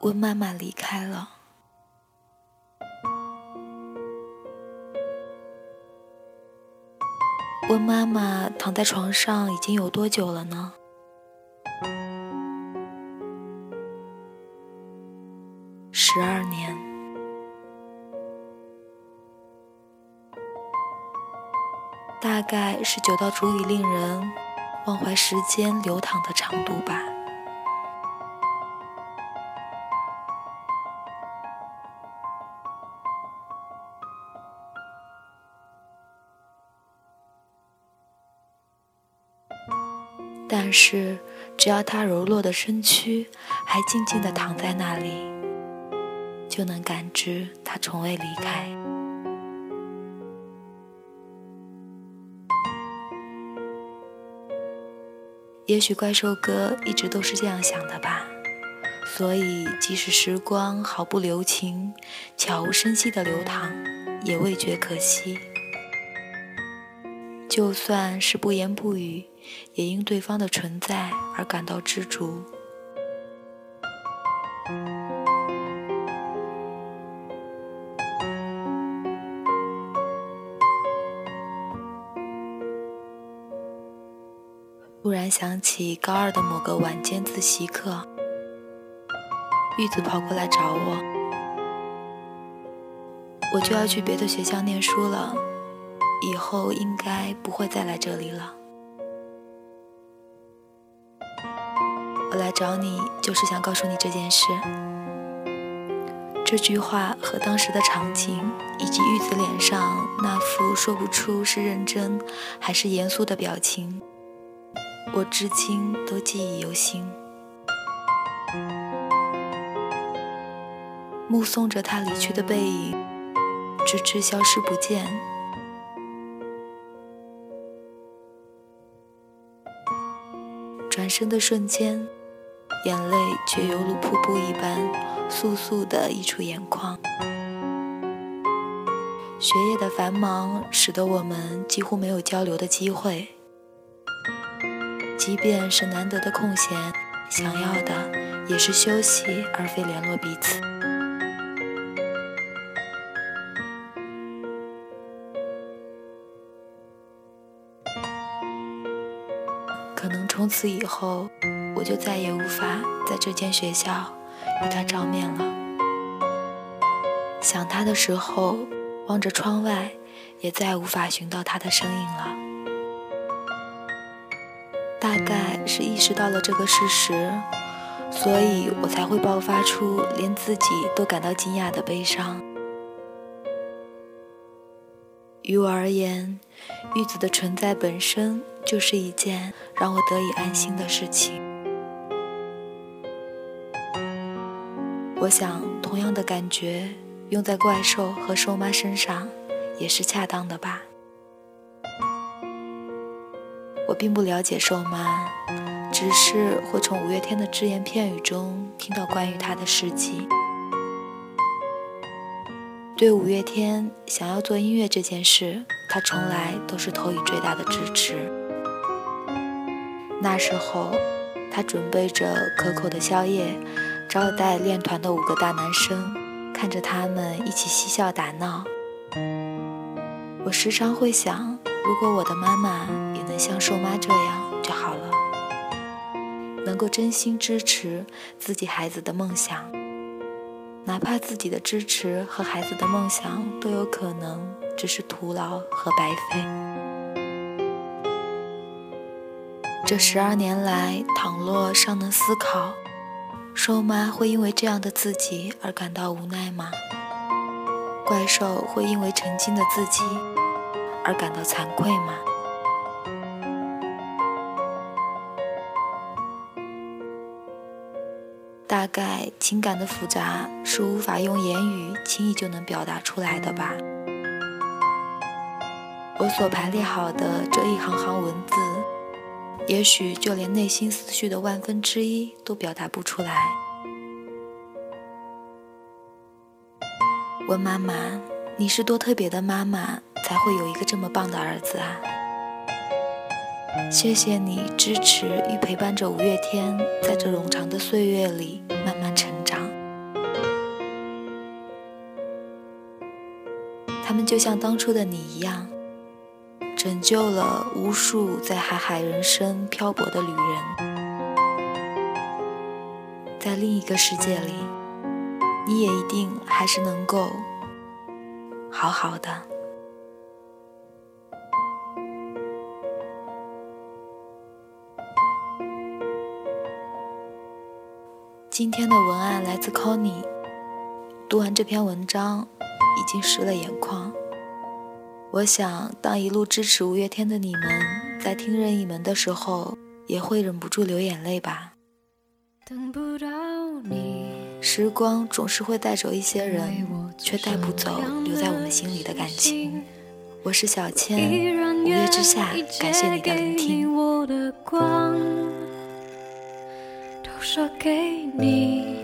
温妈妈离开了。温妈妈躺在床上已经有多久了呢？十二年。大概是久到足以令人忘怀时间流淌的长度吧。是，只要他柔弱的身躯还静静地躺在那里，就能感知他从未离开。也许怪兽哥一直都是这样想的吧，所以即使时光毫不留情、悄无声息地流淌，也未觉可惜。就算是不言不语，也因对方的存在而感到知足。突然想起高二的某个晚间自习课，玉子跑过来找我，我就要去别的学校念书了。以后应该不会再来这里了。我来找你就是想告诉你这件事。这句话和当时的场景，以及玉子脸上那副说不出是认真还是严肃的表情，我至今都记忆犹新。目送着他离去的背影，直至消失不见。身的瞬间，眼泪却犹如瀑布一般簌簌地溢出眼眶。学业的繁忙使得我们几乎没有交流的机会，即便是难得的空闲，想要的也是休息而非联络彼此。可能从此以后，我就再也无法在这间学校与他照面了。想他的时候，望着窗外，也再无法寻到他的身影了。大概是意识到了这个事实，所以我才会爆发出连自己都感到惊讶的悲伤。于我而言，玉子的存在本身就是一件让我得以安心的事情。我想，同样的感觉用在怪兽和兽妈身上也是恰当的吧。我并不了解兽妈，只是会从五月天的只言片语中听到关于她的事迹。对五月天想要做音乐这件事，他从来都是投以最大的支持。那时候，他准备着可口的宵夜，招待练团的五个大男生，看着他们一起嬉笑打闹。我时常会想，如果我的妈妈也能像瘦妈这样就好了，能够真心支持自己孩子的梦想。哪怕自己的支持和孩子的梦想都有可能只是徒劳和白费。这十二年来，倘若尚能思考，兽妈会因为这样的自己而感到无奈吗？怪兽会因为曾经的自己而感到惭愧吗？大概情感的复杂是无法用言语轻易就能表达出来的吧。我所排列好的这一行行文字，也许就连内心思绪的万分之一都表达不出来。问妈妈你是多特别的妈妈才会有一个这么棒的儿子啊。谢谢你支持与陪伴着五月天在这冗长的岁月里慢慢成长。他们就像当初的你一样拯救了无数在海海人生漂泊的旅人。在另一个世界里，你也一定还是能够好好的。今天的文案来自 Conny，读完这篇文章，已经湿了眼眶。我想，当一路支持五月天的你们在听任意门的时候，也会忍不住流眼泪吧。时光总是会带走一些人，却带不走留在我们心里的感情。我是小千，五月之下，感谢你的聆听。说给你，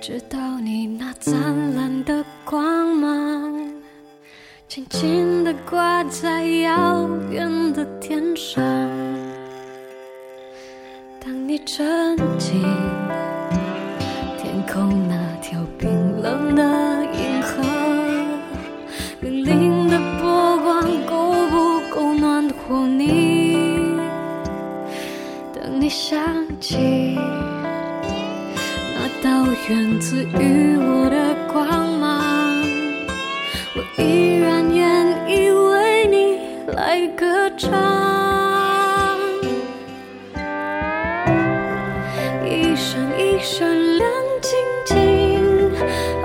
直到你那灿烂的轻轻地挂在遥远的天上。当你沉浸天空那条冰冷的银河，粼粼的波光够不够暖和你？等你想。起那道源自于唱。一闪一闪亮晶晶，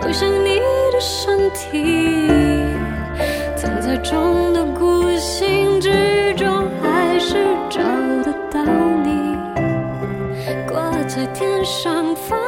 好像你的身体，藏在众多孤星之中，还是找得到你。挂在天上放